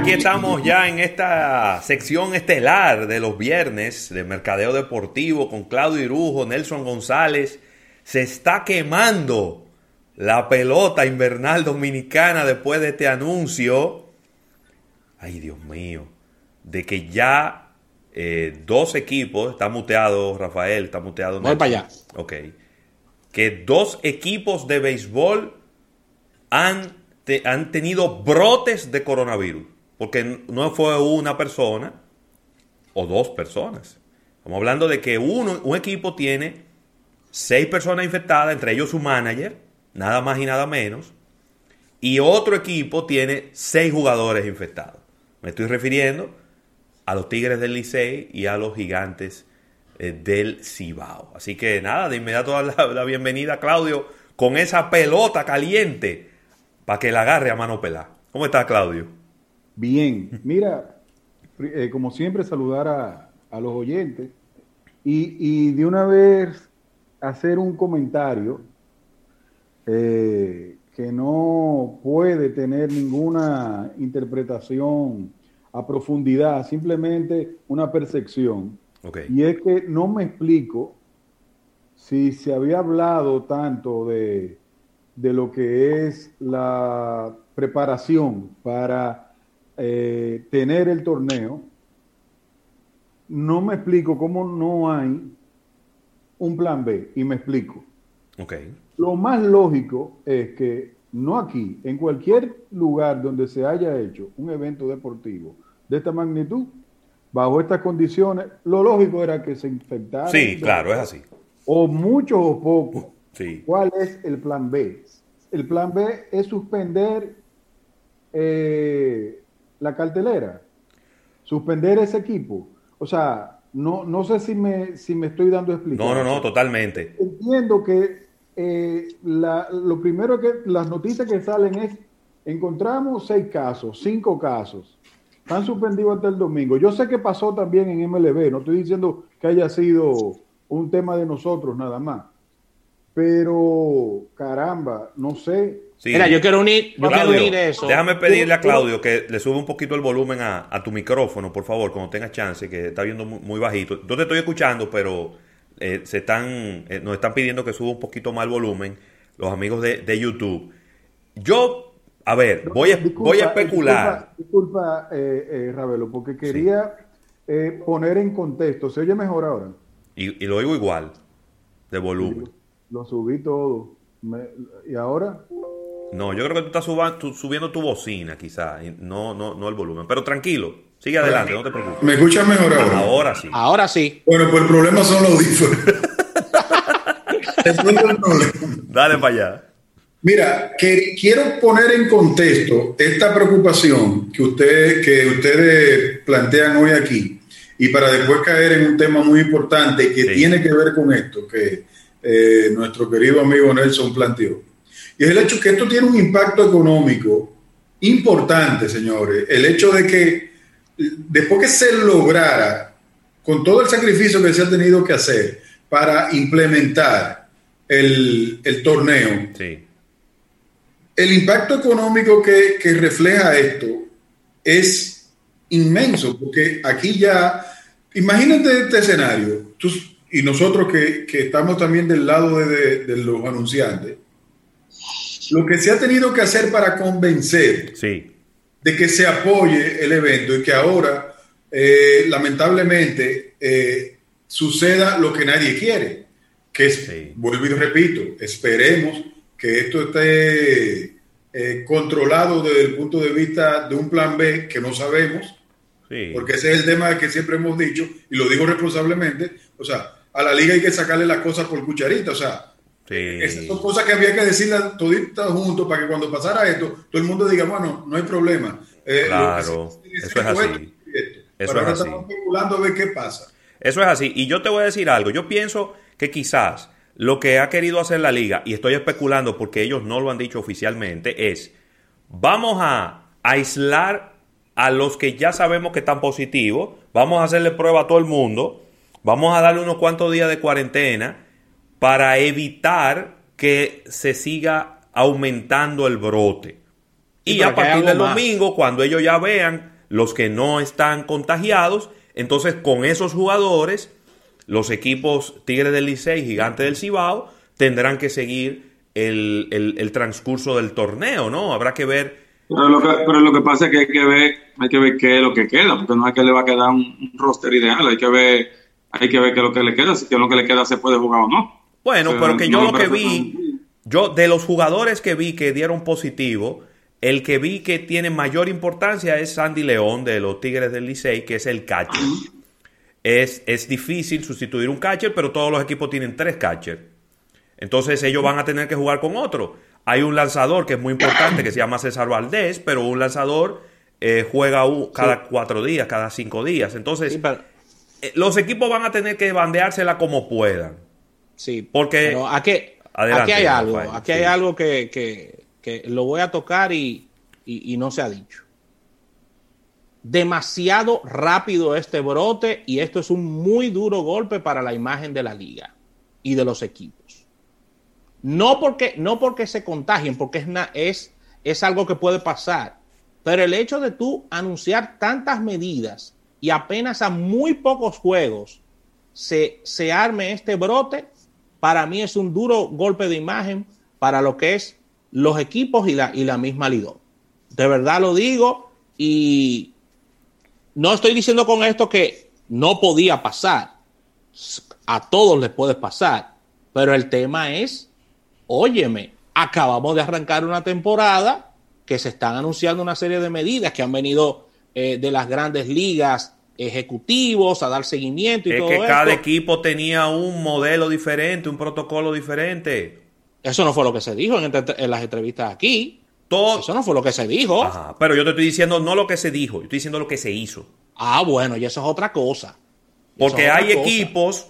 aquí estamos ya en esta sección estelar de los viernes de Mercadeo Deportivo con Claudio Irujo, Nelson González. Se está quemando la pelota invernal dominicana después de este anuncio. Ay, Dios mío. De que ya eh, dos equipos, está muteado Rafael, está muteado. Voy para allá. Ok. Que dos equipos de béisbol han han tenido brotes de coronavirus. Porque no fue una persona o dos personas. Estamos hablando de que uno, un equipo tiene seis personas infectadas, entre ellos su manager, nada más y nada menos. Y otro equipo tiene seis jugadores infectados. Me estoy refiriendo a los Tigres del Licey y a los Gigantes eh, del Cibao. Así que nada, de inmediato la, la bienvenida, Claudio, con esa pelota caliente para que la agarre a mano pelada. ¿Cómo está, Claudio? Bien, mira, eh, como siempre, saludar a, los oyentes y, de una vez hacer un comentario eh, que no puede tener ninguna interpretación a profundidad, simplemente una percepción. Y es que no me explico si se había hablado tanto de de lo que es la preparación para eh, tener el torneo, no me explico cómo no hay un plan B. Y me explico. Okay. Lo más lógico es que no aquí, en cualquier lugar donde se haya hecho un evento deportivo de esta magnitud, bajo estas condiciones, lo lógico era que se infectara. Sí, claro, es así. O muchos o pocos. Sí. ¿Cuál es el plan B? el plan B es suspender eh, la cartelera, suspender ese equipo. O sea, no, no sé si me, si me estoy dando explicación. No, no, no, totalmente. Entiendo que eh, lo primero que las noticias que salen es, encontramos seis casos, cinco casos, están suspendidos hasta el domingo. Yo sé que pasó también en MLB, no estoy diciendo que haya sido un tema de nosotros nada más pero caramba, no sé. Mira, yo quiero unir, yo quiero unir eso. Déjame pedirle a Claudio que le suba un poquito el volumen a, tu micrófono, por favor, cuando tengas chance, que está viendo muy, bajito. Yo te estoy escuchando, pero eh, se están, eh, nos están pidiendo que suba un poquito más el volumen los amigos de, YouTube. Yo, a ver, voy a, voy a especular. Disculpa, eh, Ravelo, porque quería poner en contexto. ¿Se oye mejor ahora? Y, y lo oigo igual, de volumen. Lo subí todo. ¿Y ahora? No, yo creo que tú estás subiendo tu bocina, quizás, no, no, no el volumen. Pero tranquilo, sigue adelante, no te preocupes. ¿Me escuchas mejor ahora? Ahora sí. Ahora sí. Bueno, pues el problema son los audífonos. Dale para allá. Mira, que quiero poner en contexto esta preocupación que, usted, que ustedes plantean hoy aquí y para después caer en un tema muy importante que tiene que ver con esto, que eh, nuestro querido amigo Nelson planteó. Y es el hecho que esto tiene un impacto económico importante, señores. El hecho de que después que se lograra, con todo el sacrificio que se ha tenido que hacer para implementar el, torneo, el impacto económico que, que refleja esto es inmenso, porque aquí ya, imagínate este escenario, tú, y nosotros que, estamos también del lado de, los anunciantes, lo que se ha tenido que hacer para convencer de que se apoye el evento y que ahora, eh, lamentablemente, eh, suceda lo que nadie quiere, que es, vuelvo y repito, esperemos que esto esté eh, controlado desde el punto de vista de un plan B que no sabemos, porque ese es el tema que siempre hemos dicho, y lo digo responsablemente, o sea, a la liga hay que sacarle las cosas por cucharita, o sea, esas son cosas que había que decirlas toditas juntos para que cuando pasara esto, todo el mundo diga, bueno, no hay problema. Eh, claro, eso es así. Eso es así. Estamos especulando a ver qué pasa. Eso es así. Y yo te voy a decir algo. Yo pienso que quizás lo que ha querido hacer la liga, y estoy especulando porque ellos no lo han dicho oficialmente, es vamos a aislar a los que ya sabemos que están positivos, vamos a hacerle prueba a todo el mundo Vamos a darle unos cuantos días de cuarentena para evitar que se siga aumentando el brote. y a partir del domingo, cuando ellos ya vean los que no están contagiados, entonces con esos jugadores, los equipos Tigres del Licey y Gigante del Cibao tendrán que seguir el, transcurso del torneo, ¿no? Habrá que ver. Pero lo que, pero lo que pasa es que hay que ver, hay que ver qué es lo que queda, porque no es que le va a quedar un, roster ideal, hay que ver, hay que ver qué es lo que le queda, si es lo que le queda se puede jugar o no. Bueno, pero que yo lo que vi, yo de los jugadores que vi que dieron positivo, el que vi que tiene mayor importancia es Sandy León de los Tigres del Licey, que es el catcher. Es, es difícil sustituir un catcher, pero todos los equipos tienen tres catchers. Entonces ellos van a tener que jugar con otro. Hay un lanzador que es muy importante que se llama César Valdés, pero un lanzador eh, juega cada cuatro días, cada cinco días. Entonces, los equipos van a tener que bandeársela como puedan. Sí, porque aquí, aquí hay algo, aquí hay algo que, lo voy a tocar y, y no se ha dicho. Demasiado rápido este brote y esto es un muy duro golpe para la imagen de la liga y de los equipos. No porque, no porque se contagien, porque es, es, es algo que puede pasar, pero el hecho de tú anunciar tantas medidas y apenas a muy pocos juegos se, se arme este brote, para mí es un duro golpe de imagen para lo que es los equipos y la, y la misma Lidón. De verdad lo digo y no estoy diciendo con esto que no podía pasar. A todos les puede pasar, pero el tema es óyeme, acabamos de arrancar una temporada que se están anunciando una serie de medidas que han venido eh, de las grandes ligas ejecutivos a dar seguimiento y es que cada equipo tenía un modelo diferente, un protocolo diferente. Eso no fue lo que se dijo en, las entrevistas aquí. Todo... Eso no fue lo que se dijo. pero yo te estoy diciendo no lo que se dijo, yo estoy diciendo lo que se hizo. Ah, bueno, y eso es otra cosa. Porque hay equipos,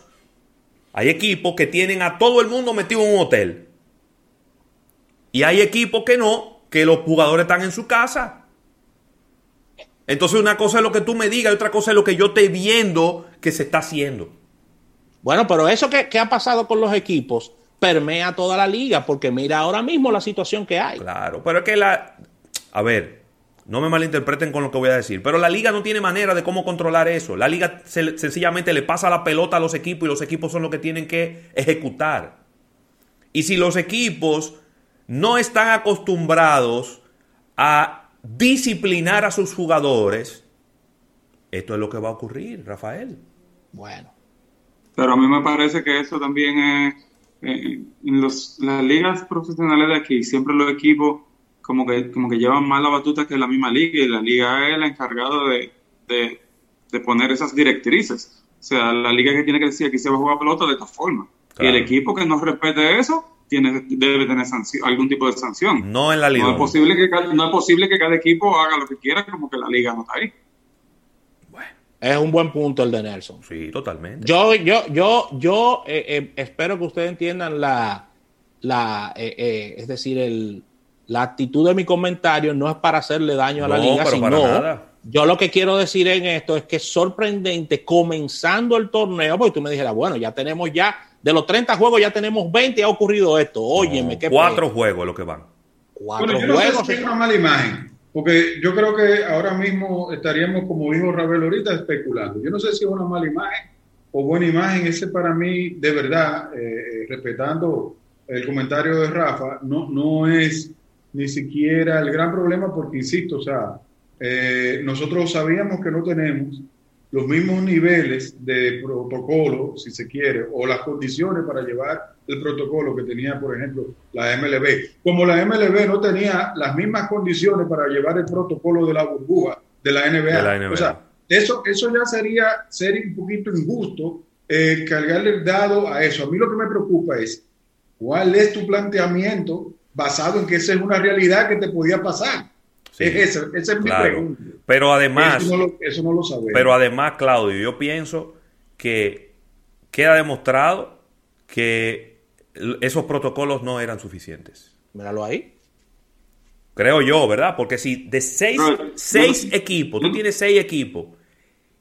hay equipos que tienen a todo el mundo metido en un hotel. Y hay equipos que no, que los jugadores están en su casa. Entonces una cosa es lo que tú me digas y otra cosa es lo que yo esté viendo que se está haciendo. Bueno, pero eso que, ha pasado con los equipos permea toda la liga, porque mira ahora mismo la situación que hay. Claro, pero es que la... A ver, no me malinterpreten con lo que voy a decir, pero la liga no tiene manera de cómo controlar eso. La liga sencillamente le pasa la pelota a los equipos y los equipos son los que tienen que ejecutar. Y si los equipos no están acostumbrados a disciplinar a sus jugadores, esto es lo que va a ocurrir, Rafael. Bueno. Pero a mí me parece que eso también es, eh, en las ligas profesionales de aquí, siempre los equipos como que, como que llevan más la batuta que la misma liga y la liga es el encargado de, de, poner esas directrices. O sea, la liga que tiene que decir aquí se va a jugar pelota de esta forma. Y el equipo que no respete eso, tiene, debe tener algún tipo de sanción. No en la liga. No es, posible que, no es posible que cada equipo haga lo que quiera como que la liga no está ahí. Bueno. Es un buen punto el de Nelson. Sí, totalmente. Yo, yo, yo, yo eh, eh, espero que ustedes entiendan la, la eh, es decir, el, la actitud de mi comentario no es para hacerle daño a la liga, sino yo lo que quiero decir en esto es que es sorprendente comenzando el torneo, porque tú me dijeras, bueno, ya tenemos ya de los 30 juegos ya tenemos 20 y ha ocurrido esto. Óyeme, qué Cuatro juegos lo que van. Cuatro bueno, yo no juegos. Sé si es una mala imagen, porque yo creo que ahora mismo estaríamos, como dijo Rabel ahorita, especulando. Yo no sé si es una mala imagen o buena imagen. Ese para mí, de verdad, eh, eh, respetando el comentario de Rafa, no, no es ni siquiera el gran problema, porque insisto, o sea, eh, nosotros sabíamos que no tenemos los mismos niveles de protocolo, si se quiere, o las condiciones para llevar el protocolo que tenía, por ejemplo, la MLB. Como la MLB no tenía las mismas condiciones para llevar el protocolo de la burbuja de la NBA. O sea, eso, eso ya sería ser un poquito injusto eh, cargarle el dado a eso. A mí lo que me preocupa es cuál es tu planteamiento basado en que esa es una realidad que te podía pasar. Esa, es mi pregunta. Pero además, eso no, lo, Pero además, Claudio, yo pienso que queda demostrado que esos protocolos no eran suficientes. Míralo ahí. Creo yo, ¿verdad? Porque si de seis, seis equipos, tú tienes seis equipos,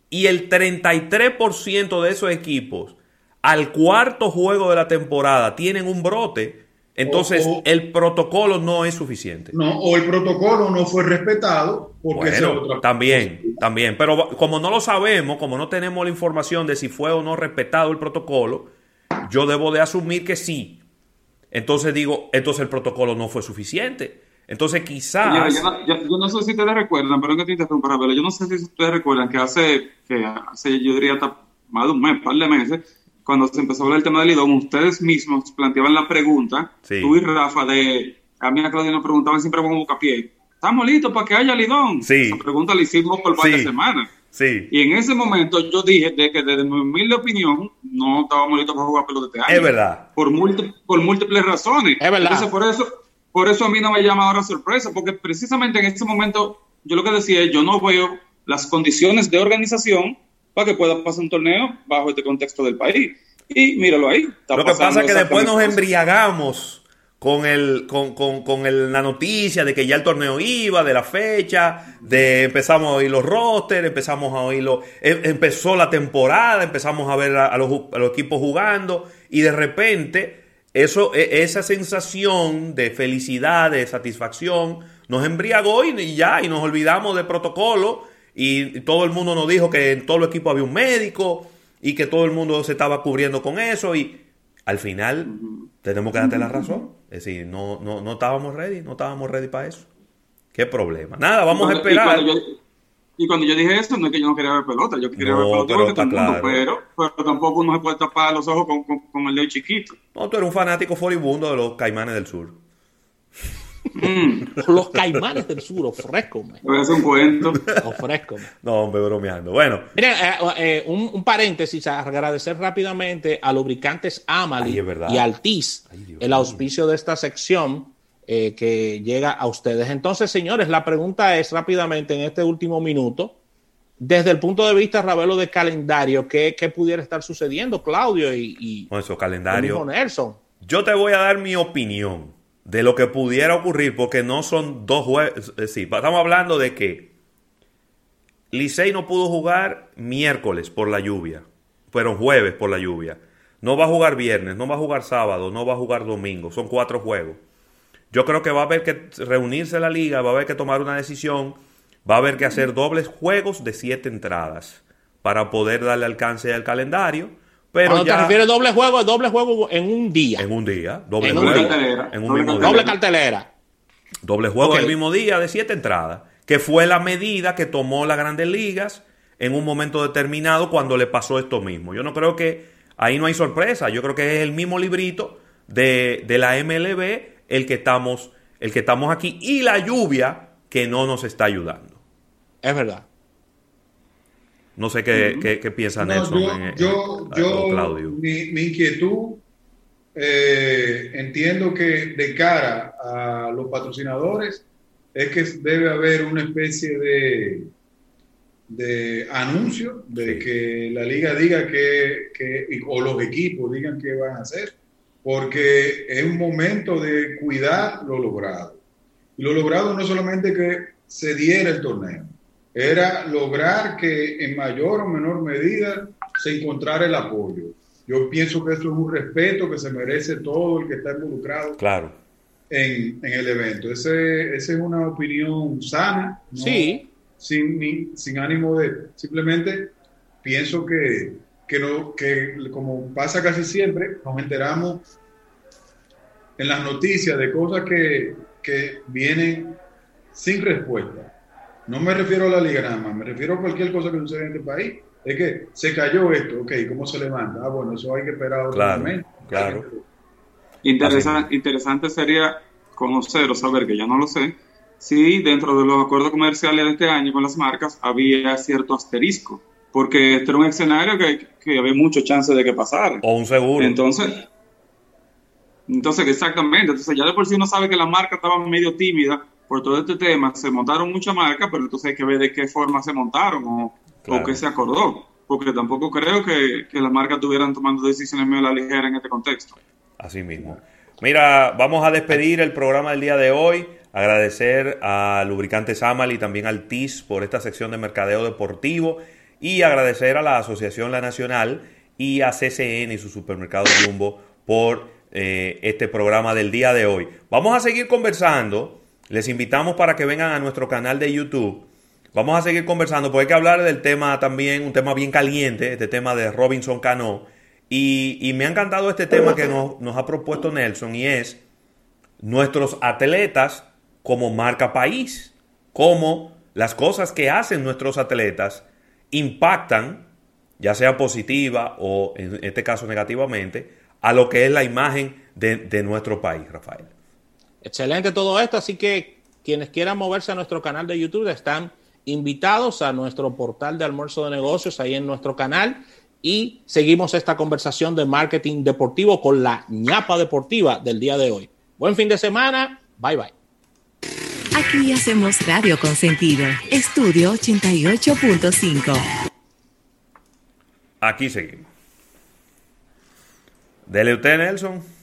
y el 33% de esos equipos al cuarto juego de la temporada tienen un brote, entonces el protocolo no es suficiente. No, o el protocolo no fue respetado. Porque bueno, también, también. Pero como no lo sabemos, como no tenemos la información de si fue o no respetado el protocolo, yo debo de asumir que sí. Entonces digo, entonces el protocolo no fue suficiente. Entonces quizás... Yo, no sé si ustedes recuerdan, pero que te interrumpa, pero yo no sé si ustedes recuerdan que hace, que hace yo diría hasta más de un mes, un par de meses, cuando se empezó a hablar el tema del IDOM, ustedes mismos planteaban la pregunta, tú y Rafa, de, a mí a Claudia nos preguntaban siempre con bocapié, ¿estamos listos para que haya Lidón? Sí. Esa pregunta la hicimos por varias semanas. Sí. Y en ese momento yo dije de que desde mi humilde opinión no estábamos listos para jugar pelota este año. Es verdad. Por, por múltiples razones. Es verdad. Entonces por eso, por eso a mí no me llama ahora sorpresa, porque precisamente en ese momento yo lo que decía es, yo no veo las condiciones de organización para que pueda pasar un torneo bajo este contexto del país. Y míralo ahí. Lo que pasa es que después nos embriagamos con, el, con, con, con el, la noticia de que ya el torneo iba, de la fecha, de empezamos a oír los rosters, empezamos a oírlo, em, empezó la temporada, empezamos a ver a, los, a los equipos jugando y de repente eso, e, esa sensación de felicidad, de satisfacción, nos embriagó y ya, y nos olvidamos del protocolo y todo el mundo nos dijo que en todo el equipo había un médico y que todo el mundo se estaba cubriendo con eso y al final tenemos que darte la razón. Es decir, no, no, no estábamos ready, no estábamos ready para eso. ¿Qué problema? Nada, vamos a esperar. Y cuando, yo, dije eso, no es que yo no quería ver pelota, yo quería ver pelota pero, mundo, pero, pero, tampoco uno se puede tapar los ojos con, con el dedo chiquito. No, tú eres un fanático furibundo de los caimanes del sur. Mm. Los caimanes del sur, a hacer un cuento. Ofrezco. No, hombre, bromeando. Bueno. Miren, eh, eh, un, un, paréntesis, agradecer rápidamente a Lubricantes Amali y Altis el auspicio de esta sección eh, que llega a ustedes. Entonces, señores, la pregunta es rápidamente en este último minuto, desde el punto de vista, Ravelo, de calendario, ¿qué, qué pudiera estar sucediendo, Claudio y, y eso, calendario. Nelson? Yo te voy a dar mi opinión de lo que pudiera ocurrir, porque no son dos juegos. Estamos hablando de que Licey no pudo jugar miércoles por la lluvia, pero jueves por la lluvia. No va a jugar viernes, no va a jugar sábado, no va a jugar domingo. Son cuatro juegos. Yo creo que va a haber que reunirse la liga, va a haber que tomar una decisión, va a haber que hacer dobles juegos de siete entradas para poder darle alcance al calendario pero Cuando te refieres doble juego, doble juego en un día. En un día, doble en juego. Cartelera. En un doble, mismo doble cartelera. Doble juego okay. el mismo día de siete entradas, que fue la medida que tomó las grandes ligas en un momento determinado cuando le pasó esto mismo. Yo no creo que ahí no hay sorpresa, yo creo que es el mismo librito de, de la MLB el que estamos el que estamos aquí y la lluvia que no nos está ayudando. Es verdad. No sé qué, qué, qué piensa Nelson. Yo, en, yo, yo Claudio. Mi, mi inquietud, eh, entiendo que de cara a los patrocinadores es que debe haber una especie de, de anuncio de sí. que la liga diga que, que, o los equipos digan qué van a hacer, porque es un momento de cuidar lo logrado. Y lo logrado no es solamente que se diera el torneo, era lograr que en mayor o menor medida se encontrara el apoyo. Yo pienso que eso es un respeto que se merece todo el que está involucrado claro. en, en el evento. Ese, esa es una opinión sana, ¿no? sí. sin, ni, sin ánimo de... Simplemente pienso que, que, no, que, como pasa casi siempre, nos enteramos en las noticias de cosas que, que vienen sin respuesta. No me refiero a la liga nada más, me refiero a cualquier cosa que suceda en este país. Es que se cayó esto, ok, ¿cómo se levanta? Ah, bueno, eso hay que esperar otro claro, momento. Claro. Interesante, interesante sería conocer o saber, que ya no lo sé, si dentro de los acuerdos comerciales de este año con las marcas había cierto asterisco, porque este era un escenario que, que había mucho chance de que pasara. O un seguro. Entonces, entonces exactamente, entonces ya de por sí uno sabe que la marca estaba medio tímida por todo este tema, se montaron muchas marcas, pero entonces hay que ver de qué forma se montaron o, claro. o qué se acordó, porque tampoco creo que, que las marcas estuvieran tomando decisiones medio a la ligera en este contexto. Así mismo. Mira, vamos a despedir el programa del día de hoy. Agradecer a Lubricantes Amal y también al TIS por esta sección de mercadeo deportivo y agradecer a la Asociación La Nacional y a CCN y su supermercado Jumbo por eh, este programa del día de hoy. Vamos a seguir conversando. Les invitamos para que vengan a nuestro canal de YouTube. Vamos a seguir conversando porque hay que hablar del tema también, un tema bien caliente, este tema de Robinson Cano. Y, me ha encantado este tema que nos, ha propuesto Nelson y es nuestros atletas como marca país, cómo las cosas que hacen nuestros atletas impactan, ya sea positiva o en este caso negativamente, a lo que es la imagen de, nuestro país, Rafael. Excelente todo esto, así que quienes quieran moverse a nuestro canal de YouTube están invitados a nuestro portal de almuerzo de negocios ahí en nuestro canal y seguimos esta conversación de marketing deportivo con la ñapa deportiva del día de hoy. Buen fin de semana, bye bye. Aquí hacemos radio con sentido. Estudio 88.5. Aquí seguimos. Dele usted, Nelson.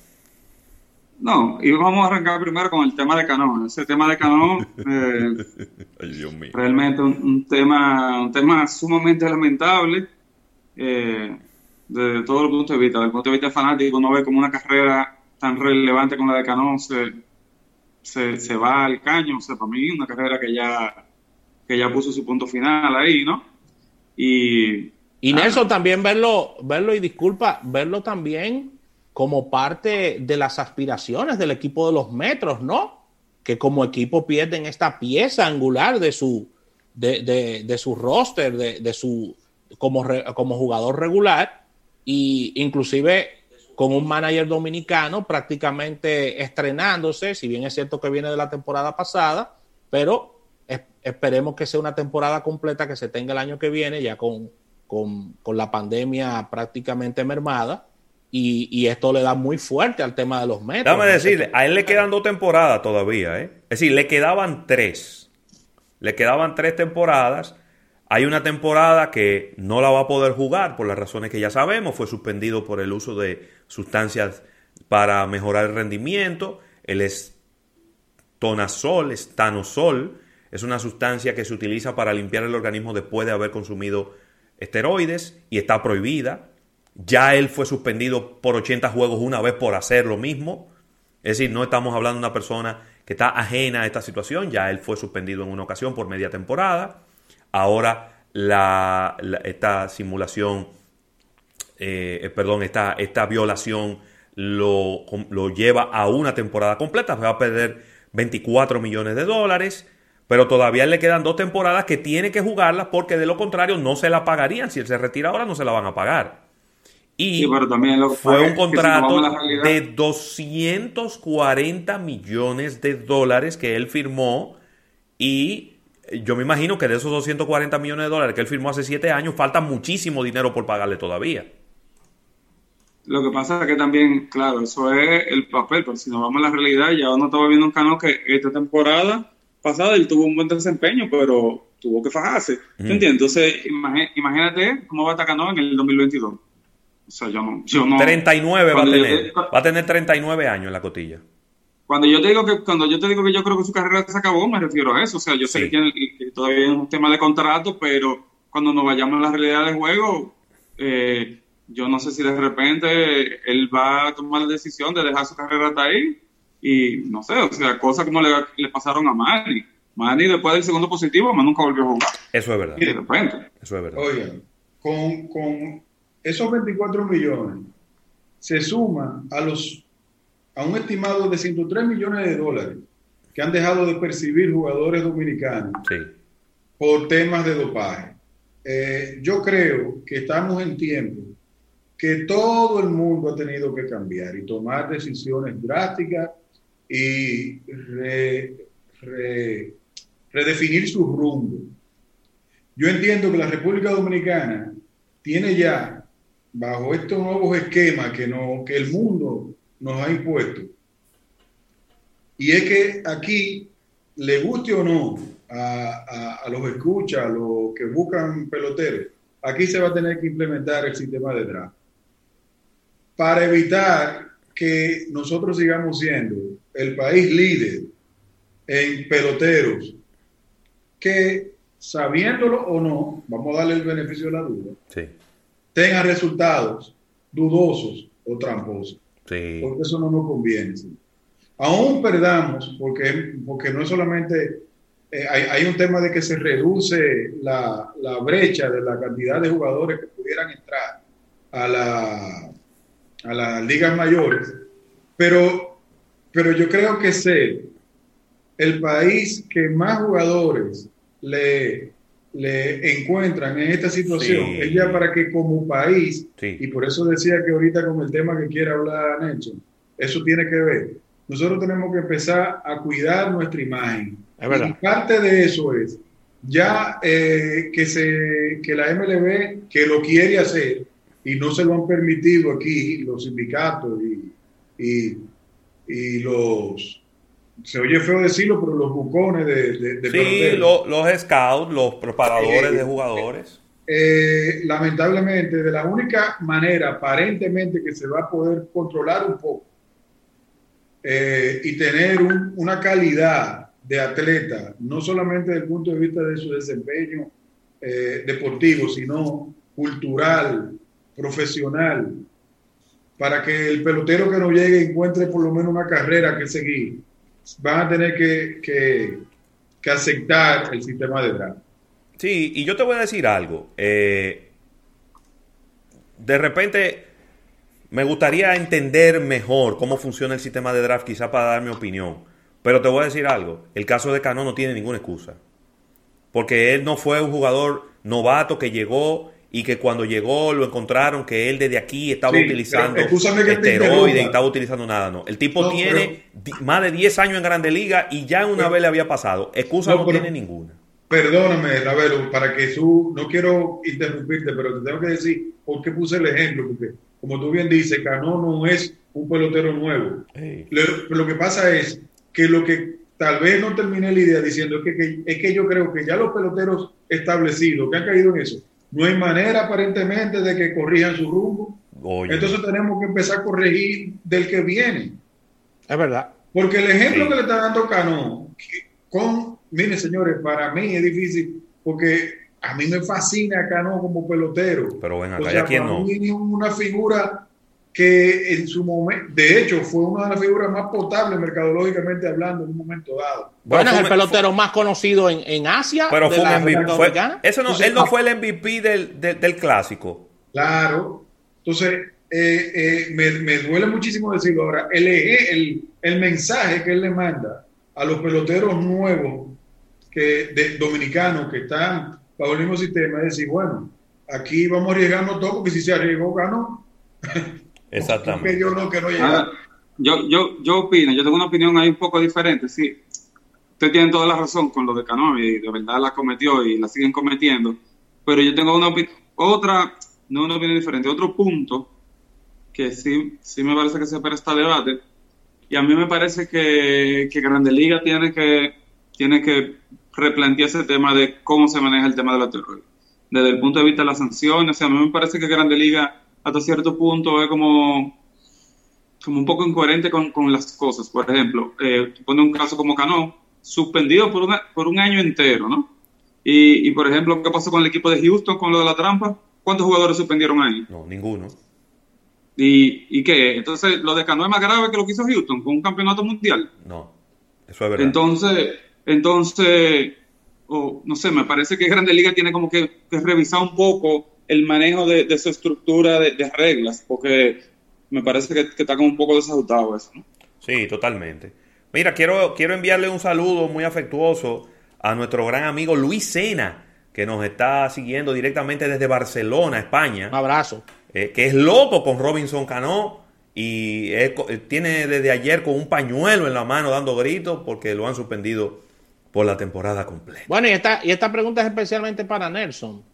No, y vamos a arrancar primero con el tema de Canon. Ese tema de Canon, eh, realmente un, tema, un tema sumamente lamentable eh, desde todo el punto de vista. Desde el punto de vista fanático, uno ve como una carrera tan relevante como la de Canon se, se, va al caño. O sea, para mí, una carrera que ya, que ya puso su punto final ahí, ¿no? Y, y Nelson, también verlo, verlo, y disculpa, verlo también como parte de las aspiraciones del equipo de los metros, ¿no? Que como equipo pierden esta pieza angular de su, de, de, su roster, de, de su, como, como jugador regular, y inclusive con un manager dominicano prácticamente estrenándose, si bien es cierto que viene de la temporada pasada, pero esperemos que sea una temporada completa que se tenga el año que viene, ya con, con, con la pandemia prácticamente mermada, y, esto le da muy fuerte al tema de los metros. Dame decirle, a él le quedan dos temporadas todavía, ¿eh? Es decir, le quedaban tres. Le quedaban tres temporadas. Hay una temporada que no la va a poder jugar por las razones que ya sabemos. Fue suspendido por el uso de sustancias para mejorar el rendimiento. El estonazol, estanosol, es una sustancia que se utiliza para limpiar el organismo después de haber consumido esteroides y está prohibida. Ya él fue suspendido por 80 juegos una vez por hacer lo mismo. Es decir, no estamos hablando de una persona que está ajena a esta situación. Ya él fue suspendido en una ocasión por media temporada. Ahora la, esta simulación, eh, perdón, esta, esta violación lo, lo, lleva a una temporada completa. Va a perder 24 millones de dólares. Pero todavía le quedan dos temporadas que tiene que jugarlas porque de lo contrario no se la pagarían. Si él se retira ahora no se la van a pagar. Y fue un contrato de 240 millones de dólares que él firmó y yo me imagino que de esos 240 millones de dólares que él firmó hace 7 años falta muchísimo dinero por pagarle todavía. Lo que pasa es que también, claro, eso es el papel, pero si nos vamos a la realidad, ya uno estaba viendo un canal que esta temporada pasada él tuvo un buen desempeño, pero tuvo que fajarse. entiendes? Entonces, imagínate cómo va a estar Cano en el 2022. O sea, yo no. Yo no 39 va a tener. va a tener 39 años en la cotilla. Cuando yo te digo que cuando yo te digo que yo creo que su carrera se acabó, me refiero a eso. O sea, yo sé que, todavía es un tema de contrato, pero cuando nos vayamos a la realidad del juego, eh, yo no sé si de repente él va a tomar la decisión de dejar su carrera hasta ahí. Y no sé, o sea, cosas como le, le pasaron a Manny. Manny después del segundo positivo, más nunca volvió a jugar. Eso es verdad. Y de repente. Eso es verdad. Con, con esos 24 millones se suman a los a un estimado de 103 millones de dólares que han dejado de percibir jugadores dominicanos por temas de dopaje. Eh, yo creo que estamos en tiempo que todo el mundo ha tenido que cambiar y tomar decisiones drásticas y redefinir su rumbo. Yo entiendo que la República Dominicana tiene ya bajo estos nuevos esquemas que, no, que el mundo nos ha impuesto. Y es que aquí, le guste o no a, a, los escuchas, a los que buscan peloteros, aquí se va a tener que implementar el sistema de draft para evitar que nosotros sigamos siendo el país líder en peloteros que sabiéndolo o no, vamos a darle el beneficio de la duda, sí tenga resultados dudosos o tramposos. Porque eso no nos conviene. Aún perdamos, porque, porque no es solamente eh, hay, un tema de que se reduce la, la, brecha de la cantidad de jugadores que pudieran entrar a, la, a las ligas mayores, pero, pero yo creo que ser el país que más jugadores le, le encuentran en esta situación es ya para que como país, y por eso decía que ahorita con el tema que quiere hablar Nelson, eso tiene que ver. Nosotros tenemos que empezar a cuidar nuestra imagen. Y parte de eso es ya eh, que, se, que la MLB, que lo quiere hacer, y no se lo han permitido aquí los sindicatos y, y, los se oye feo decirlo, pero los bucones de, de, Sí, los scouts, los preparadores de eh, jugadores. Eh, lamentablemente, de la única manera aparentemente que se va a poder controlar un poco eh, y tener una calidad de atleta, no solamente desde el punto de vista de su desempeño deportivo, sino cultural, profesional, para que el pelotero que no llegue encuentre por lo menos una carrera que seguir, van a tener que, aceptar el sistema de draft. Sí, y yo te voy a decir algo. Eh, de repente me gustaría entender mejor cómo funciona el sistema de draft, quizá para dar mi opinión. Pero te voy a decir algo. El caso de Cano no tiene ninguna excusa. Porque él no fue un jugador novato que llegó y que cuando llegó lo encontraron que él desde aquí estaba utilizando esteroides y estaba utilizando nada, no. El tipo tiene más de 10 años en Grande Liga y ya una vez le había pasado. Excusa no, tiene ninguna. Perdóname, Ravelo, para que tú, no quiero interrumpirte, pero te tengo que decir por qué puse el ejemplo, porque como tú bien dices, Cano no es un pelotero nuevo. Lo, lo, que pasa es que lo que tal vez no terminé la idea diciendo es que, es que yo creo que ya los peloteros establecidos que han caído en eso, no hay manera aparentemente de que corrijan su rumbo. Entonces tenemos que empezar a corregir del que viene. Es verdad. Porque el ejemplo que le está dando Cano, con, miren señores, para mí es difícil, porque a mí me fascina Cano como pelotero. Pero bueno, acá o sea, no. una figura que en su momento, de hecho, fue una de las figuras más potables mercadológicamente hablando en un momento dado. Bueno, es el pelotero más conocido en, en Asia. Pero fue un MVP. eso no, él no ah, fue el MVP del, del, clásico. Claro. Entonces, eh, eh, me, me, duele muchísimo decirlo ahora. El, el, el mensaje que él le manda a los peloteros nuevos que, de, dominicanos que están bajo el mismo sistema es decir, bueno, aquí vamos arriesgando todo porque si se arriesgó, ganó. Exactamente. yo no, que no yo, yo, yo opino, yo tengo una opinión ahí un poco diferente, sí. Usted tiene toda la razón con lo de Cano y de verdad la cometió y la siguen cometiendo, pero yo tengo una otra, no una opinión diferente, otro punto que sí, sí me parece que se presta debate y a mí me parece que, que Grande Liga tiene que, tiene que replantear ese tema de cómo se maneja el tema de la terrorismo. Desde el punto de vista de las sanciones, a mí me parece que Grande Liga hasta cierto punto es como, como un poco incoherente con, con las cosas. Por ejemplo, eh, pone un caso como Cano, suspendido por, una, por un año entero, ¿no? Y, y, por ejemplo, ¿qué pasó con el equipo de Houston con lo de la trampa? ¿Cuántos jugadores suspendieron ahí? No, ninguno. ¿Y, ¿Y qué? Entonces, lo de Cano es más grave que lo que hizo Houston con un campeonato mundial. No, eso es verdad. Entonces, entonces, no sé, me parece que Grande Liga tiene como que, que revisar un poco el manejo de, de su estructura de, reglas, porque me parece que, está como un poco desajustado eso. ¿no? Sí, totalmente. Mira, quiero, quiero enviarle un saludo muy afectuoso a nuestro gran amigo Luis Sena, que nos está siguiendo directamente desde Barcelona, España. Un abrazo. Eh, que es loco con Robinson Cano y tiene desde ayer con un pañuelo en la mano dando gritos porque lo han suspendido por la temporada completa. Bueno, y esta, y esta pregunta es especialmente para Nelson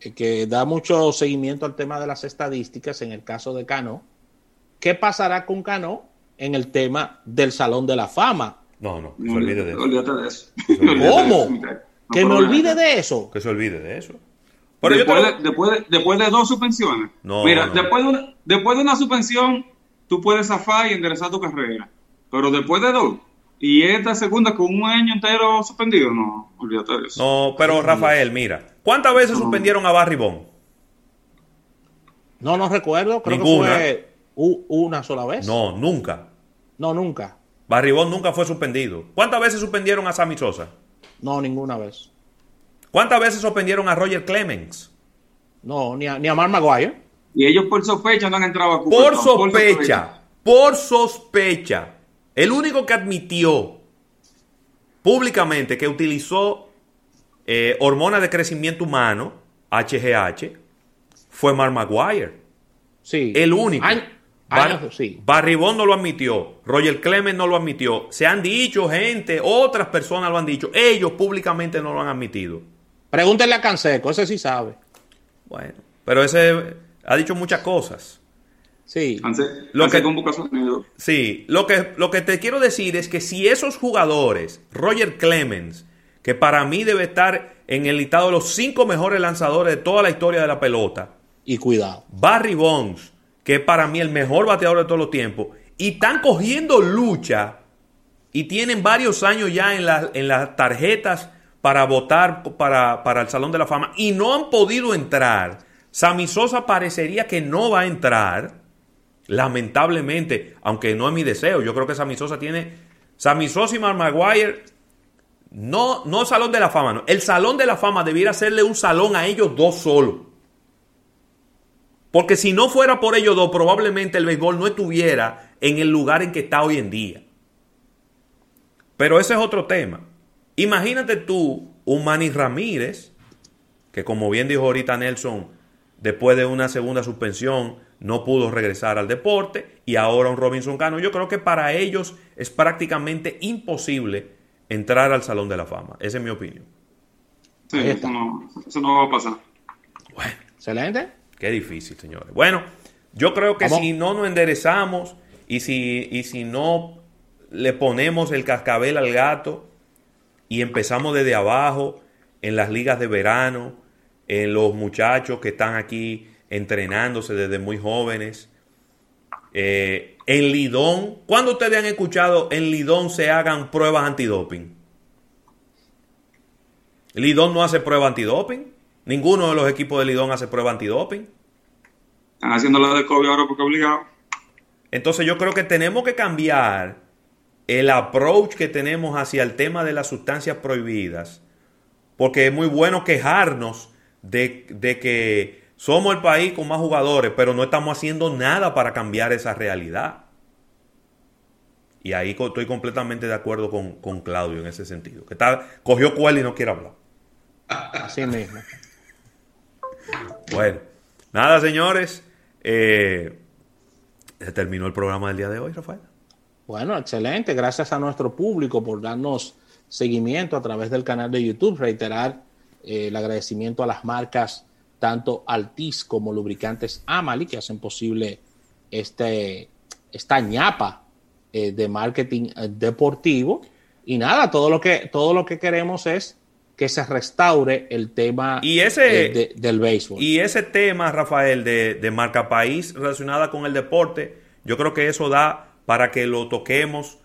que da mucho seguimiento al tema de las estadísticas en el caso de Cano. ¿Qué pasará con Cano en el tema del Salón de la Fama? No, no, que se olvide de eso. ¿Cómo? que me olvide de eso. Que se olvide de eso. después, de, dos suspensiones. Mira, Después, de una, después de una suspensión, tú puedes zafar y enderezar tu carrera. Pero después de dos, y esta segunda con un año entero suspendido, no, olvídate de eso. No, pero Rafael, mira, ¿cuántas veces suspendieron a Barry Bond? No, no recuerdo, creo que fue una sola vez. No, nunca. No, nunca. Barribón nunca fue suspendido. ¿Cuántas veces suspendieron a Sammy Sosa? No, ninguna vez. ¿Cuántas veces suspendieron a Roger Clemens? No, ni a, ni a Mark Maguire. Y ellos por sospecha no han entrado a Por sospecha, por sospecha. El único que admitió públicamente que utilizó eh, hormona de crecimiento humano, HGH, fue Mark Maguire. Sí. El único. sí. Barribón no lo admitió, Roger Clemens no lo admitió. Se han dicho gente, otras personas lo han dicho. Ellos públicamente no lo han admitido. Pregúntenle a Canseco, ese sí sabe. Bueno, pero ese ha dicho muchas cosas. Sí. lo que, sí, lo que, lo que te quiero decir es que si esos jugadores, Roger Clemens, que para mí debe estar en el listado de los cinco mejores lanzadores de toda la historia de la pelota. Y cuidado. Barry Bonds, que es para mí el mejor bateador de todos los tiempos. Y están cogiendo lucha y tienen varios años ya en, en las tarjetas para votar para, para el Salón de la Fama y no han podido entrar. Sammy Sosa parecería que no va a entrar. Lamentablemente, aunque no es mi deseo, yo creo que Sammy Sosa tiene. Sammy Sosa y Mark Maguire no, no Salón de la Fama, no. El Salón de la Fama debiera hacerle un salón a ellos dos solos. Porque si no fuera por ellos dos, probablemente el béisbol no estuviera en el lugar en que está hoy en día. Pero ese es otro tema. Imagínate tú un Manny Ramírez, que como bien dijo ahorita Nelson, después de una segunda suspensión no pudo regresar al deporte, y ahora un Robinson Cano. Yo creo que para ellos es prácticamente imposible entrar al Salón de la Fama. Esa es mi opinión. Sí, eso no, eso no, va a pasar. Bueno. Excelente. Qué difícil, señores. Bueno, yo creo que si no nos enderezamos y si, y si no le ponemos el cascabel al gato y empezamos desde abajo en las ligas de verano, en los muchachos que están aquí entrenándose desde muy jóvenes, eh, en Lidón, ¿cuándo ustedes han escuchado en Lidón se hagan pruebas antidoping? Lidón no hace prueba antidoping. Ninguno de los equipos de Lidón hace prueba antidoping. Están haciendo la de COVID ahora porque obligado. Entonces yo creo que tenemos que cambiar el approach que tenemos hacia el tema de las sustancias prohibidas. Porque es muy bueno quejarnos de, de que somos el país con más jugadores, pero no estamos haciendo nada para cambiar esa realidad. Y ahí estoy completamente de acuerdo con, Claudio en ese sentido. Que está, cogió cuál y no quiere hablar. Así mismo. Bueno, nada, señores. Eh, se terminó el programa del día de hoy, Rafael. Bueno, excelente. Gracias a nuestro público por darnos seguimiento a través del canal de YouTube. Reiterar eh, el agradecimiento a las marcas tanto Altis como lubricantes Amali, que hacen posible este, esta ñapa eh, de marketing eh, deportivo. Y nada, todo lo, que, todo lo que queremos es que se restaure el tema y ese, eh, del béisbol. Y ese tema, Rafael, de, marca país relacionada con el deporte, yo creo que eso da para que lo toquemos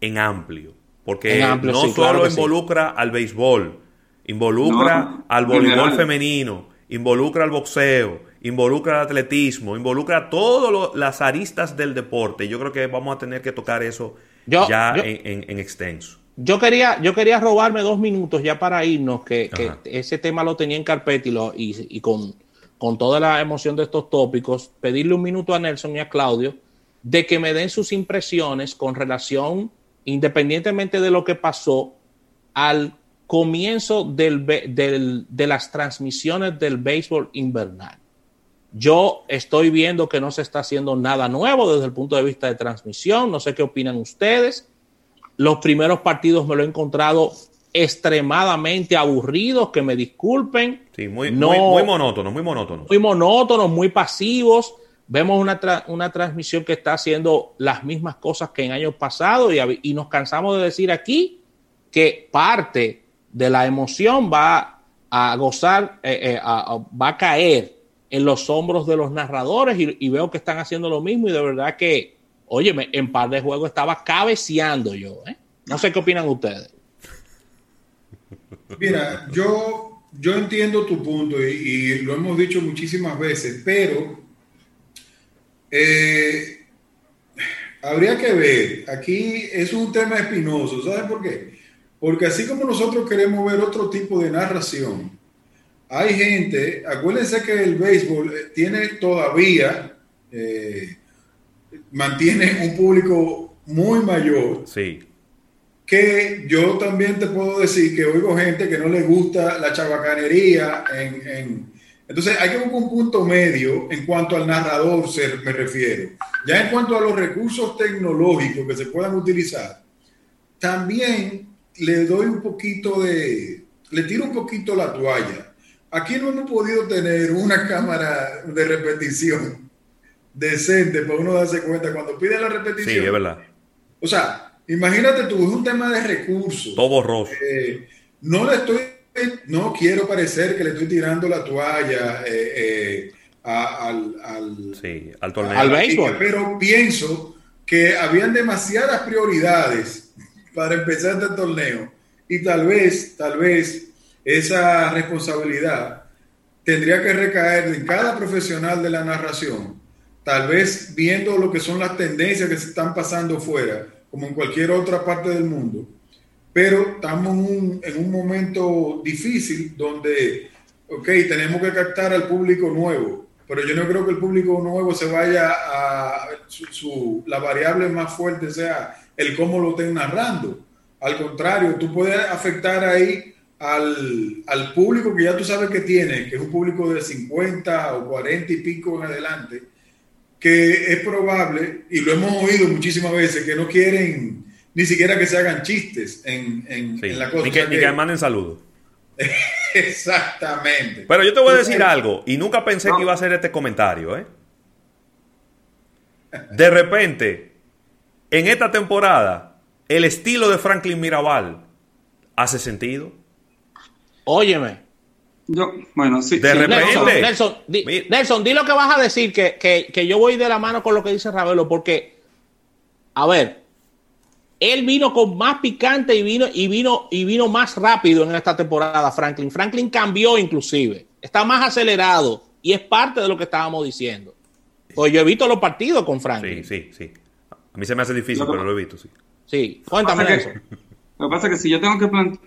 en amplio. Porque no solo involucra al béisbol, involucra al voleibol femenino, involucra al boxeo, involucra al atletismo, involucra todas las aristas del deporte. Yo creo que vamos a tener que tocar eso ya en, extenso. Yo quería, yo quería robarme dos minutos ya para irnos, que, ese tema lo tenía en carpeta y, lo, y, con, con toda la emoción de estos tópicos, pedirle un minuto a Nelson y a Claudio de que me den sus impresiones con relación, independientemente de lo que pasó, al comienzo del, de las transmisiones del béisbol invernal. Yo estoy viendo que no se está haciendo nada nuevo desde el punto de vista de transmisión. No sé qué opinan ustedes. Los primeros partidos me lo he encontrado extremadamente aburridos, que me disculpen. Sí, muy, muy, monótonos, muy monótonos. Muy monótonos, muy pasivos. Vemos una, una transmisión que está haciendo las mismas cosas que en años pasados y, y nos cansamos de decir aquí que parte de la emoción va a gozar, eh, eh, va a caer en los hombros de los narradores y, veo que están haciendo lo mismo y de verdad que, oye, en par de juegos estaba cabeceando yo. ¿eh? No sé qué opinan ustedes. Mira, yo, yo entiendo tu punto y, lo hemos dicho muchísimas veces, pero habría que ver. Aquí es un tema espinoso. ¿Sabes por qué? Porque así como nosotros queremos ver otro tipo de narración, hay gente, acuérdense que el béisbol eh, tiene todavía, eh, mantiene un público muy mayor. Sí. Que yo también te puedo decir que oigo gente que no le gusta la chabacanería en, entonces hay que buscar un punto medio en cuanto al narrador me refiero. Ya en cuanto a los recursos tecnológicos que se puedan utilizar, también le doy un poquito de, le tiro un poquito la toalla aquí no hemos podido tener una cámara de repetición decente para uno darse cuenta cuando pide la repetición. Sí, es verdad. O sea, imagínate tú, es un tema de recursos. Todo borroso. Eh, no le estoy, no quiero parecer que le estoy tirando la toalla eh, eh, al, al, sí, al torneo. Al béisbol. Pero pienso que habían demasiadas prioridades para empezar este torneo y tal vez, tal vez esa responsabilidad tendría que recaer en cada profesional de la narración, tal vez viendo lo que son las tendencias que se están pasando fuera, como en cualquier otra parte del mundo. Pero estamos en un, momento difícil donde, ok, tenemos que captar al público nuevo, pero yo no creo que el público nuevo se vaya a, su, la variable más fuerte sea el cómo lo estén narrando. Al contrario, tú puedes afectar ahí al, al, público que ya tú sabes que tiene, que es un público de 50 o 40 y pico en adelante, que es probable, y lo hemos oído muchísimas veces, que no quieren ni siquiera que se hagan chistes en, en, la cosa. Ni que, ni que manden saludos. Exactamente. Pero yo te voy a decir algo, y nunca pensé que iba a hacer este comentario, ¿eh? De repente, en esta temporada, el estilo de Franklin Mirabal hace sentido. Óyeme. Yo, bueno, sí. De repente. Nelson, Nelson, di, lo que vas a decir, que, yo voy de la mano con lo que dice Ravelo, porque, a ver, él vino con más picante y vino, y vino, y vino más rápido en esta temporada, Franklin. Franklin cambió inclusive, está más acelerado y es parte de lo que estábamos diciendo. Pues yo he visto los partidos con Franklin. Sí, sí, sí. A mí se me hace difícil, pero lo he visto, sí. Sí, cuéntame eso. Lo que pasa es que si yo tengo que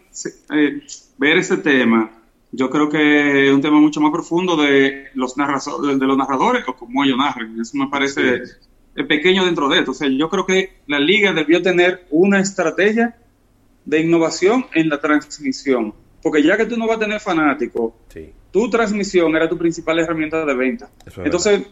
eh, ver ese tema, yo creo que es un tema mucho más profundo de los, narradores, de los narradores o como ellos narran. Eso me parece pequeño dentro de esto. O sea, yo creo que la liga debió tener una estrategia de innovación en la transmisión. Porque ya que tú no vas a tener fanáticos, tu transmisión era tu principal herramienta de venta. Entonces,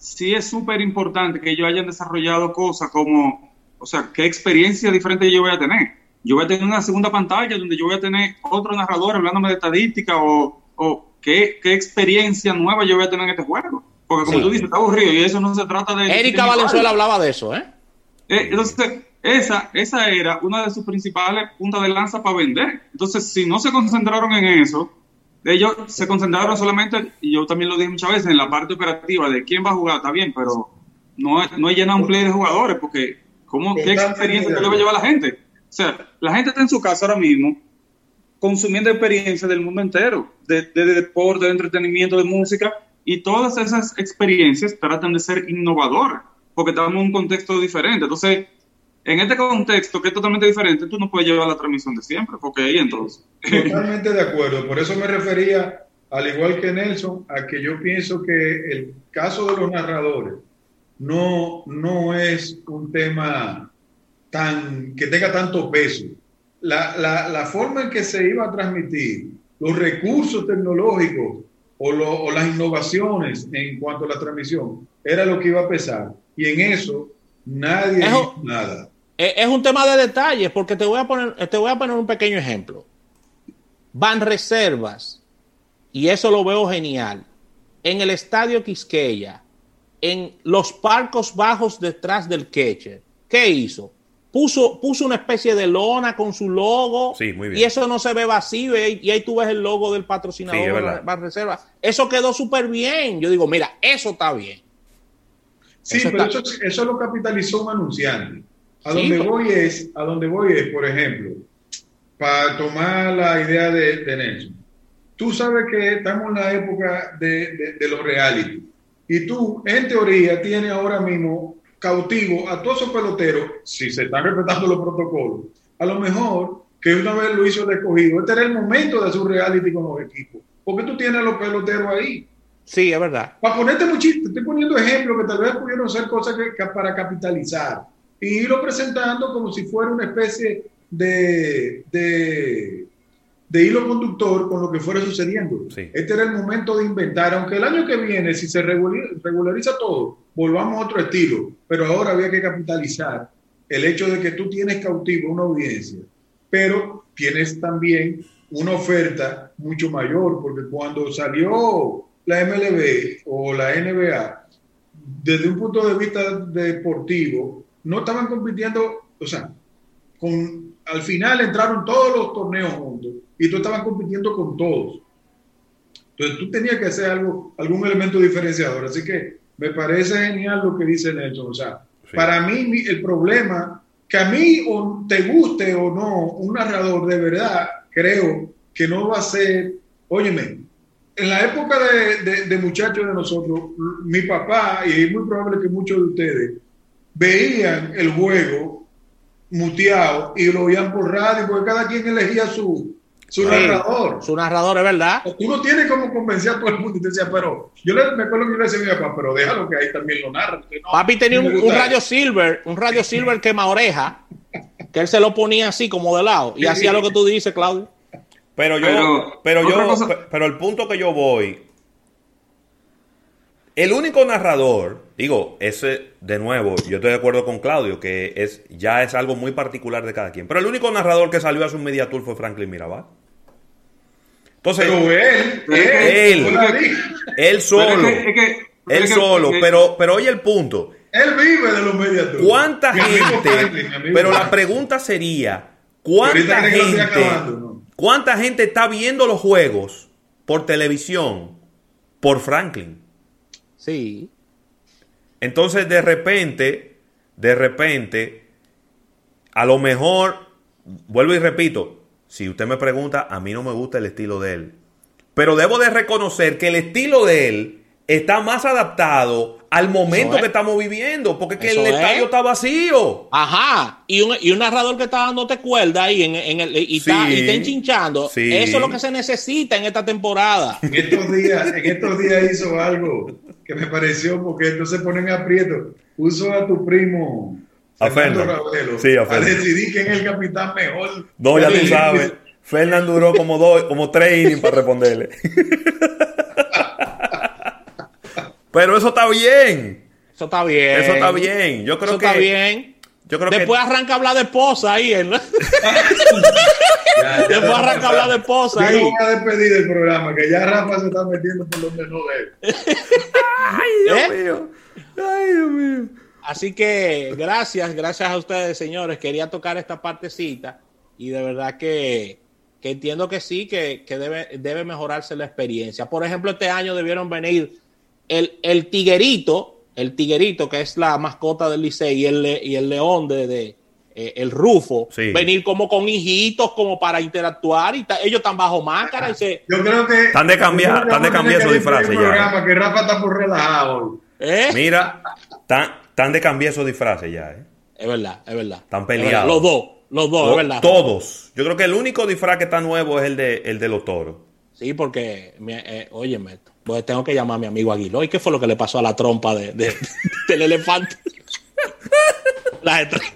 sí es súper importante que ellos hayan desarrollado cosas como, o sea, qué experiencia diferente yo voy a tener yo voy a tener una segunda pantalla donde yo voy a tener otro narrador hablándome de estadística o, o qué, qué, experiencia nueva yo voy a tener en este juego. Porque como tú dices, está aburrido y eso no se trata de... Erika Valenzuela hablaba de eso, ¿eh? ¿eh? Entonces, esa, esa era una de sus principales puntas de lanza para vender. Entonces, si no se concentraron en eso, ellos se concentraron solamente, y yo también lo dije muchas veces, en la parte operativa de quién va a jugar, está bien, pero no, no llenar un play de jugadores, porque ¿cómo, ¿qué experiencia le va a llevar a la gente? O sea, la gente está en su casa ahora mismo consumiendo experiencias del mundo entero, de, deporte, de entretenimiento, de música, y todas esas experiencias tratan de ser innovadoras, porque estamos en un contexto diferente. Entonces, en este contexto que es totalmente diferente, tú no puedes llevar la transmisión de siempre, porque ahí entonces. Totalmente de acuerdo. Por eso me refería, al igual que Nelson, a que yo pienso que el caso de los narradores no, no es un tema tan, que tenga tanto peso. La, la, la, forma en que se iba a transmitir, los recursos tecnológicos o, o, las innovaciones en cuanto a la transmisión, era lo que iba a pesar. Y en eso nadie es, nada. Es un tema de detalles, porque te voy a poner, te voy a poner un pequeño ejemplo. Van reservas, y eso lo veo genial, en el estadio Quisqueya, en los parcos bajos detrás del catcher. ¿Qué hizo? puso, puso una especie de lona con su logo y eso no se ve vacío y ahí tú ves el logo del patrocinador de Reserva. Eso quedó súper bien. Yo digo, mira, eso está bien. Sí, pero eso, lo capitalizó un anunciante. A donde voy es, a donde voy es, por ejemplo, para tomar la idea de, Nelson. Tú sabes que estamos en la época de, de, de los reality. Y tú, en teoría, tienes ahora mismo cautivo a todos esos peloteros, si se están respetando los protocolos, a lo mejor que una vez lo hizo el escogido, este era el momento de su reality con los equipos, porque tú tienes a los peloteros ahí. Sí, es verdad. Para ponerte muchísimo, estoy poniendo ejemplos que tal vez pudieron ser cosas que, para capitalizar y irlo presentando como si fuera una especie de, de, de hilo conductor con lo que fuera sucediendo. Este era el momento de inventar, aunque el año que viene, si se regulariza todo, volvamos a otro estilo, pero ahora había que capitalizar el hecho de que tú tienes cautivo una audiencia, pero tienes también una oferta mucho mayor, porque cuando salió la MLB o la NBA, desde un punto de vista deportivo, no estaban compitiendo, o sea, con, al final entraron todos los torneos juntos y tú estabas compitiendo con todos. Entonces tú tenías que hacer algo, algún elemento diferenciador. Así que me parece genial lo que dice Nelson. O sea, para mí el problema, que a mí o te guste o no un narrador de verdad, creo que no va a ser, óyeme, en la época de, de, muchachos de nosotros, mi papá, y es muy probable que muchos de ustedes, veían el juego muteado y lo oían por radio, porque cada quien elegía su, su narrador. Su narrador, es verdad. Tú no tienes como convencer a todo el mundo y te decía, pero yo le, me acuerdo que yo le decía a mi papá, pero déjalo que ahí también lo narra. Papi tenía un, radio silver, un radio silver quema oreja, que él se lo ponía así como de lado y hacía lo que tú dices, Claudio. Pero yo, pero, yo, pero el punto que yo voy, el único narrador, digo, ese de nuevo, yo estoy de acuerdo con Claudio, que es ya es algo muy particular de cada quien. Pero el único narrador que salió a su media tour fue Franklin Mirabal. Entonces, él, él, él, solo, él solo, pero, pero oye el punto. Él vive de los media tour. ¿Cuánta gente? pero la pregunta sería, ¿cuánta gente? ¿Cuánta gente está viendo los juegos por televisión por Franklin? Sí. Entonces, de repente, de repente, a lo mejor, vuelvo y repito, si usted me pregunta, a mí no me gusta el estilo de él. Pero debo de reconocer que el estilo de él está más adaptado al momento que estamos viviendo, porque que el estadio está vacío. Ajá, y un, y un narrador que está dándote cuerda ahí en, en el, y, está, y, está, enchinchando. Eso es lo que se necesita en esta temporada. En estos días, en estos días hizo algo que me pareció, porque no se ponen aprieto. Puso a tu primo a Fernando sí, a, a decidir quién es el capitán mejor. No, ya tú sabes. Fernando duró como dos, como tres innings para responderle. Pero eso está bien. Eso está bien. Eso está bien. Yo creo eso que. está bien. Yo creo Después arranca a hablar de esposa ahí. ¿no? Después arranca a hablar de esposa ahí. Yo voy a despedir del programa, que ya Rafa se está metiendo por donde no debe. Ay, Dios ¿Eh? mío. Ay, Dios mío. Así que gracias, gracias a ustedes, señores. Quería tocar esta partecita y de verdad que, que entiendo que sí, que, que debe, debe mejorarse la experiencia. Por ejemplo, este año debieron venir el, tiguerito, el tiguerito que es la mascota del Licey y el, y el león de, eh, el Rufo, venir como con hijitos como para interactuar y ellos están bajo máscara y se... Yo creo que... Están de cambiar, están de cambiar su disfraz ya. Que Rafa está por relajado. ¿Eh? Mira, están, de cambiar su disfraces ya. ¿eh? Es verdad, es verdad. Están peleados. Los dos, los dos, es verdad. Todos. Yo creo que el único disfraz que está nuevo es el de, el de los toros. Sí, porque, eh, óyeme, pues tengo que llamar a mi amigo Aguilo. ¿Y qué fue lo que le pasó a la trompa de, del elefante? la estrella.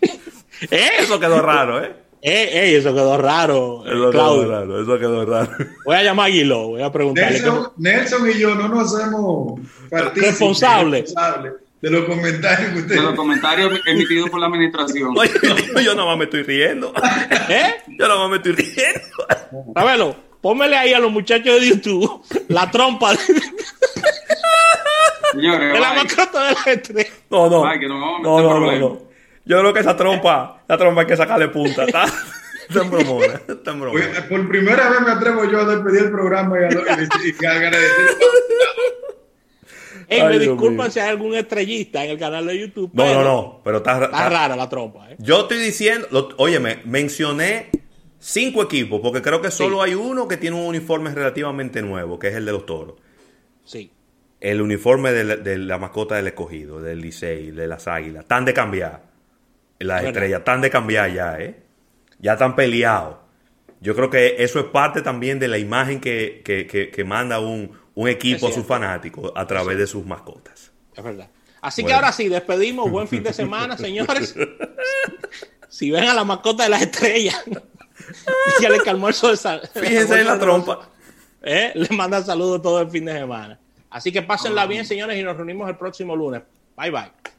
¿Eh? Eso quedó raro, ¿eh? Eh, eso quedó raro. Eso quedó raro, eso quedó raro. Voy a llamar a Aguilo, voy a preguntarle. Nelson, y yo no nos hacemos responsables de los comentarios que ustedes. De los comentarios emitidos por la administración. Oye, yo no más me estoy riendo. ¿Eh? Yo no más me estoy riendo. Sábelo, pónmele ahí a los muchachos de YouTube la trompa de, Señores, de la mascota de la estrella. No, no. no, no, no, no, Yo creo que esa trompa, esa trompa hay que sacarle punta. Está, está en bromona. Está en bromona. Por primera vez me atrevo yo a despedir el programa y a, y a agradecer me disculpan si hay algún estrellista en el canal de YouTube. No, no, no, pero está, rara la trompa. ¿eh? Yo estoy diciendo, oye, me mencioné cinco equipos, porque creo que solo hay uno que tiene un uniforme relativamente nuevo, que es el de los toros. Sí. el uniforme de la, mascota del escogido, del Licey, de las águilas, están de cambiar. Las estrellas están de cambiar ya, ¿eh? Ya están peleados. Yo creo que eso es parte también de la imagen que, que, manda un, equipo a sus fanáticos a través de sus mascotas. Es verdad. Así que ahora sí, despedimos. Buen fin de semana, señores. si ven a la mascota de las estrellas, ya le calmó el sol. Fíjense en la trompa. ¿Eh? Le manda saludos todo el fin de semana. Así que pásenla bien, señores, y nos reunimos el próximo lunes. Bye bye.